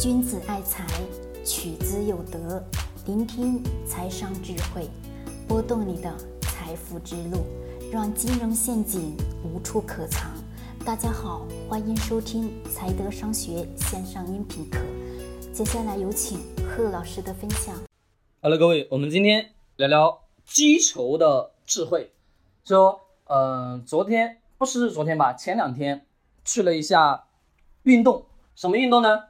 君子爱财，取之有德。聆听财商智慧，拨动你的财富之路，让金融陷阱无处可藏。大家好，欢迎收听财德商学线上音频课。接下来有请贺老师的分享。Hello，各位，我们今天聊聊击球的智慧。说，呃，昨天不是昨天吧？前两天去了一下运动，什么运动呢？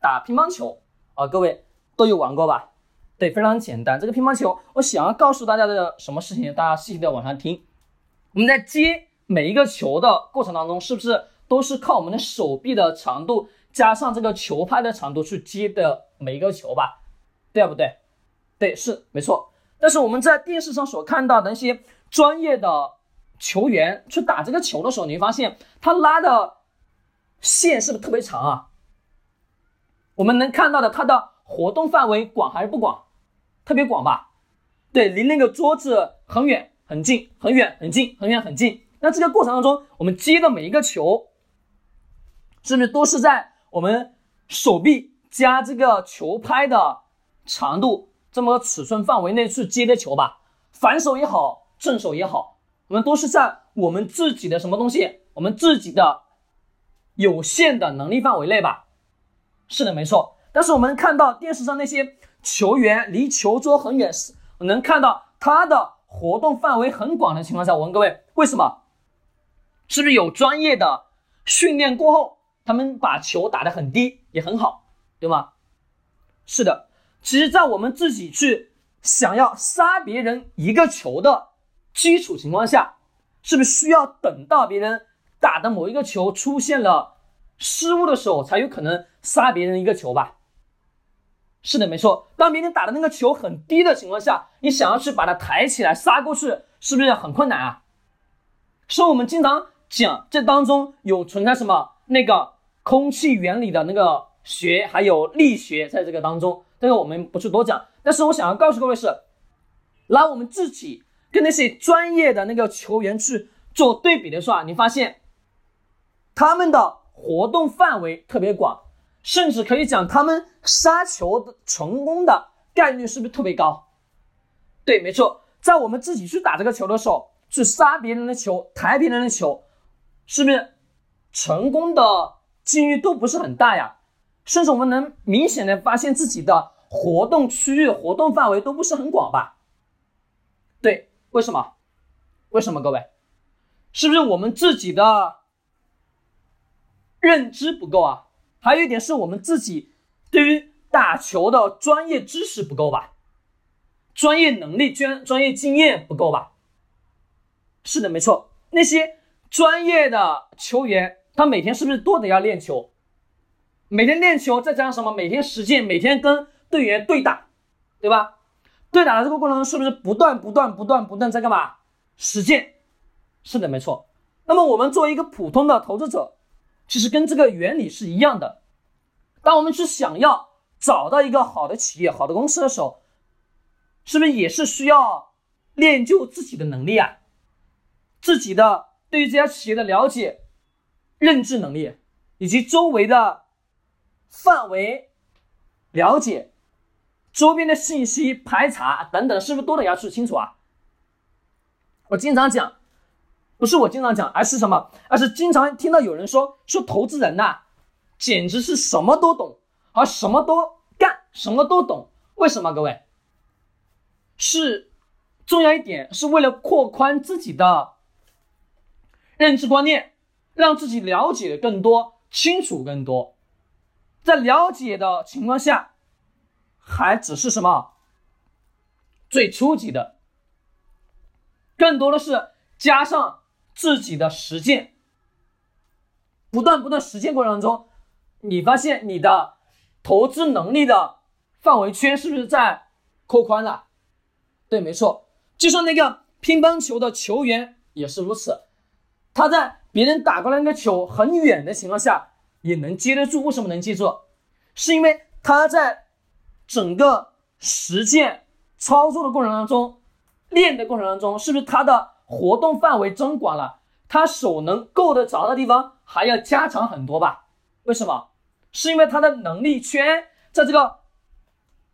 打乒乓球啊，各位都有玩过吧？对，非常简单。这个乒乓球，我想要告诉大家的什么事情？大家细细的往上听。我们在接每一个球的过程当中，是不是都是靠我们的手臂的长度加上这个球拍的长度去接的每一个球吧？对不对？对，是没错。但是我们在电视上所看到的那些专业的球员去打这个球的时候，你会发现他拉的线是不是特别长啊？我们能看到的，它的活动范围广还是不广？特别广吧？对，离那个桌子很远很近，很远很近，很远很近。那这个过程当中，我们接的每一个球，是不是都是在我们手臂加这个球拍的长度这么尺寸范围内去接的球吧？反手也好，正手也好，我们都是在我们自己的什么东西？我们自己的有限的能力范围内吧？是的，没错。但是我们看到电视上那些球员离球桌很远，是能看到他的活动范围很广的情况下，我问各位，为什么？是不是有专业的训练过后，他们把球打得很低也很好，对吗？是的。其实，在我们自己去想要杀别人一个球的基础情况下，是不是需要等到别人打的某一个球出现了？失误的时候才有可能杀别人一个球吧？是的，没错。当别人打的那个球很低的情况下，你想要去把它抬起来杀过去，是不是很困难啊？所以我们经常讲，这当中有存在什么那个空气原理的那个学，还有力学，在这个当中，这个我们不去多讲。但是我想要告诉各位是，拿我们自己跟那些专业的那个球员去做对比的时候啊，你发现他们的。活动范围特别广，甚至可以讲他们杀球的成功的概率是不是特别高？对，没错，在我们自己去打这个球的时候，去杀别人的球、抬别人的球，是不是成功的几率都不是很大呀？甚至我们能明显的发现自己的活动区域、活动范围都不是很广吧？对，为什么？为什么？各位，是不是我们自己的？认知不够啊，还有一点是我们自己对于打球的专业知识不够吧，专业能力、专专业经验不够吧？是的，没错，那些专业的球员，他每天是不是都得要练球？每天练球，再加上什么？每天实践，每天跟队员对打，对吧？对打的这个过程中，是不是不断、不断、不断、不断在干嘛？实践。是的，没错。那么我们作为一个普通的投资者。其实跟这个原理是一样的。当我们去想要找到一个好的企业、好的公司的时候，是不是也是需要练就自己的能力啊？自己的对于这家企业的了解、认知能力，以及周围的范围了解、周边的信息排查等等，是不是都得要去清楚啊？我经常讲。不是我经常讲，而是什么？而是经常听到有人说说投资人呐，简直是什么都懂，而什么都干，什么都懂。为什么？各位，是重要一点，是为了扩宽自己的认知观念，让自己了解的更多，清楚更多。在了解的情况下，还只是什么最初级的，更多的是加上。自己的实践，不断不断实践过程当中，你发现你的投资能力的范围圈是不是在扩宽了？对，没错。就像那个乒乓球的球员也是如此，他在别人打过来那个球很远的情况下也能接得住。为什么能接住？是因为他在整个实践操作的过程当中，练的过程当中，是不是他的？活动范围增广了，他手能够得着的地方还要加强很多吧？为什么？是因为他的能力圈在这个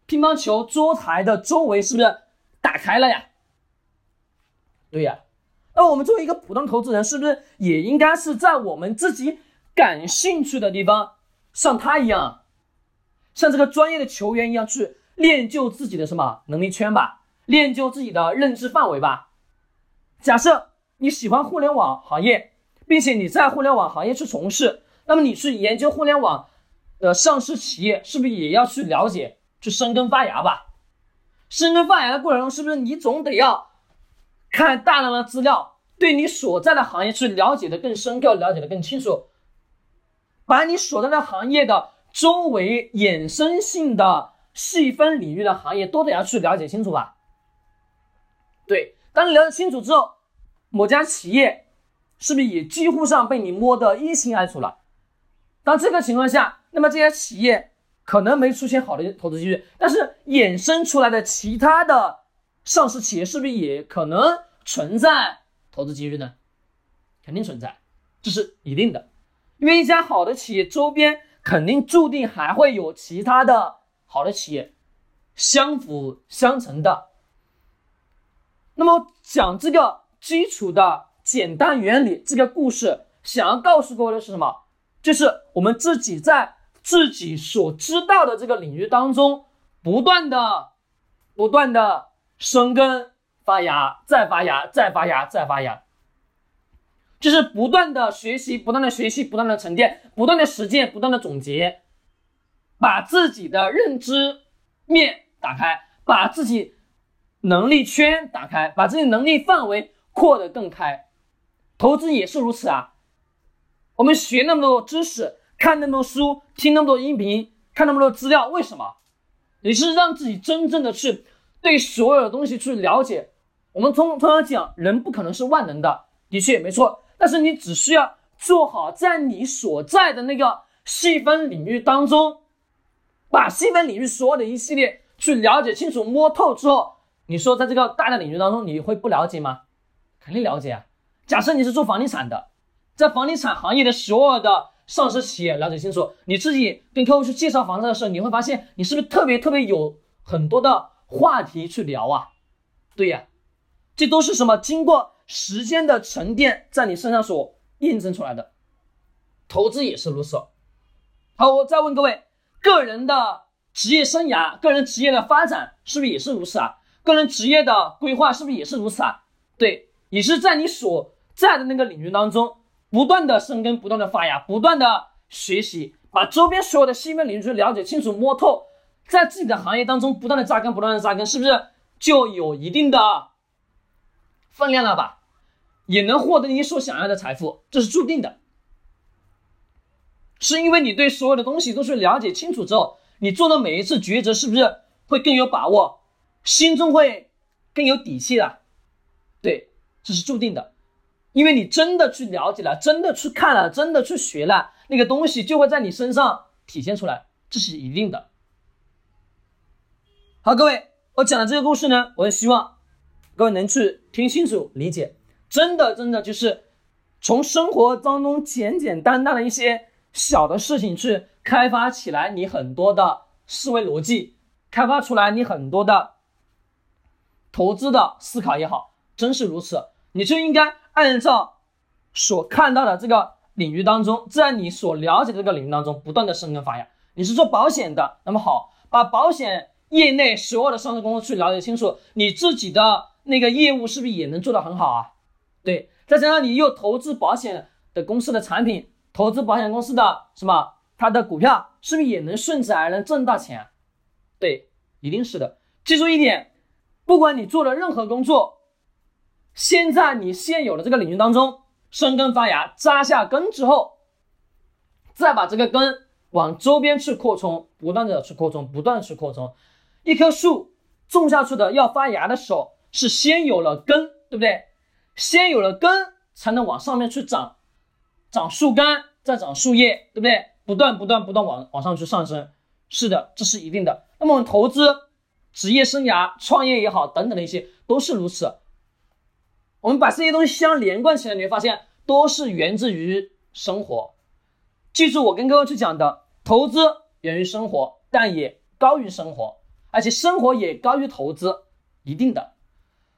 乒乓球桌台的周围是不是打开了呀？对呀。那我们作为一个普通投资人，是不是也应该是在我们自己感兴趣的地方，像他一样，像这个专业的球员一样去练就自己的什么能力圈吧，练就自己的认知范围吧？假设你喜欢互联网行业，并且你在互联网行业去从事，那么你去研究互联网的上市企业，是不是也要去了解、去生根发芽吧？生根发芽的过程中，是不是你总得要？看大量的资料，对你所在的行业去了解的更深刻，了解的更清楚，把你所在的行业的周围衍生性的细分领域的行业都得要去了解清楚吧。对，当你了解清楚之后，某家企业是不是也几乎上被你摸得一清二楚了？当这个情况下，那么这些企业可能没出现好的投资机遇，但是衍生出来的其他的。上市企业是不是也可能存在投资机遇呢？肯定存在，这是一定的。因为一家好的企业周边肯定注定还会有其他的好的企业相辅相成的。那么讲这个基础的简单原理，这个故事想要告诉各位的是什么？就是我们自己在自己所知道的这个领域当中，不断的、不断的。生根发芽，再发芽，再发芽，再发芽，就是不断的学习，不断的学习，不断的沉淀，不断的实践，不断的总结，把自己的认知面打开，把自己能力圈打开，把自己能力范围扩得更开。投资也是如此啊，我们学那么多知识，看那么多书，听那么多音频，看那么多资料，为什么？也是让自己真正的去。对所有的东西去了解，我们通通常讲，人不可能是万能的，的确没错。但是你只需要做好在你所在的那个细分领域当中，把细分领域所有的一系列去了解清楚、摸透之后，你说在这个大的领域当中，你会不了解吗？肯定了解啊。假设你是做房地产的，在房地产行业的所有的上市企业了解清楚，你自己跟客户去介绍房子的时候，你会发现你是不是特别特别有很多的。话题去聊啊，对呀，这都是什么？经过时间的沉淀，在你身上所验证出来的。投资也是如此。好，我再问各位，个人的职业生涯、个人职业的发展，是不是也是如此啊？个人职业的规划，是不是也是如此啊？对，也是在你所在的那个领域当中，不断的生根，不断的发芽，不断的学习，把周边所有的细分领域了解清楚、摸透。在自己的行业当中不断的扎根，不断的扎根，是不是就有一定的分量了吧？也能获得你所想要的财富，这是注定的。是因为你对所有的东西都是了解清楚之后，你做的每一次抉择是不是会更有把握，心中会更有底气了？对，这是注定的。因为你真的去了解了，真的去看了，真的去学了，那个东西就会在你身上体现出来，这是一定的。好，各位，我讲的这个故事呢，我也希望各位能去听清楚、理解。真的，真的就是从生活当中简简单单的一些小的事情去开发起来你很多的思维逻辑，开发出来你很多的投资的思考也好，真是如此。你就应该按照所看到的这个领域当中，在你所了解的这个领域当中不断的生根发芽。你是做保险的，那么好，把保险。业内所有的上市公司去了解清楚，你自己的那个业务是不是也能做得很好啊？对，再加上你又投资保险的公司的产品，投资保险公司的什么，它的股票是不是也能顺势而能挣到钱？对，一定是的。记住一点，不管你做的任何工作，先在你现有的这个领域当中生根发芽、扎下根之后，再把这个根往周边去扩充，不断的去扩充，不断去扩充。一棵树种下去的要发芽的时候，是先有了根，对不对？先有了根，才能往上面去长，长树干，再长树叶，对不对？不断不断不断往往上去上升。是的，这是一定的。那么我们投资、职业生涯、创业也好，等等的一些，都是如此。我们把这些东西相连贯起来，你会发现都是源自于生活。记住我跟各位去讲的，投资源于生活，但也高于生活，而且生活也高于投资，一定的。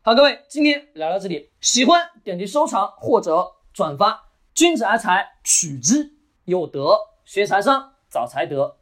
好，各位，今天聊到这里，喜欢点击收藏或者转发。君子爱财，取之有德；学财商，找财德。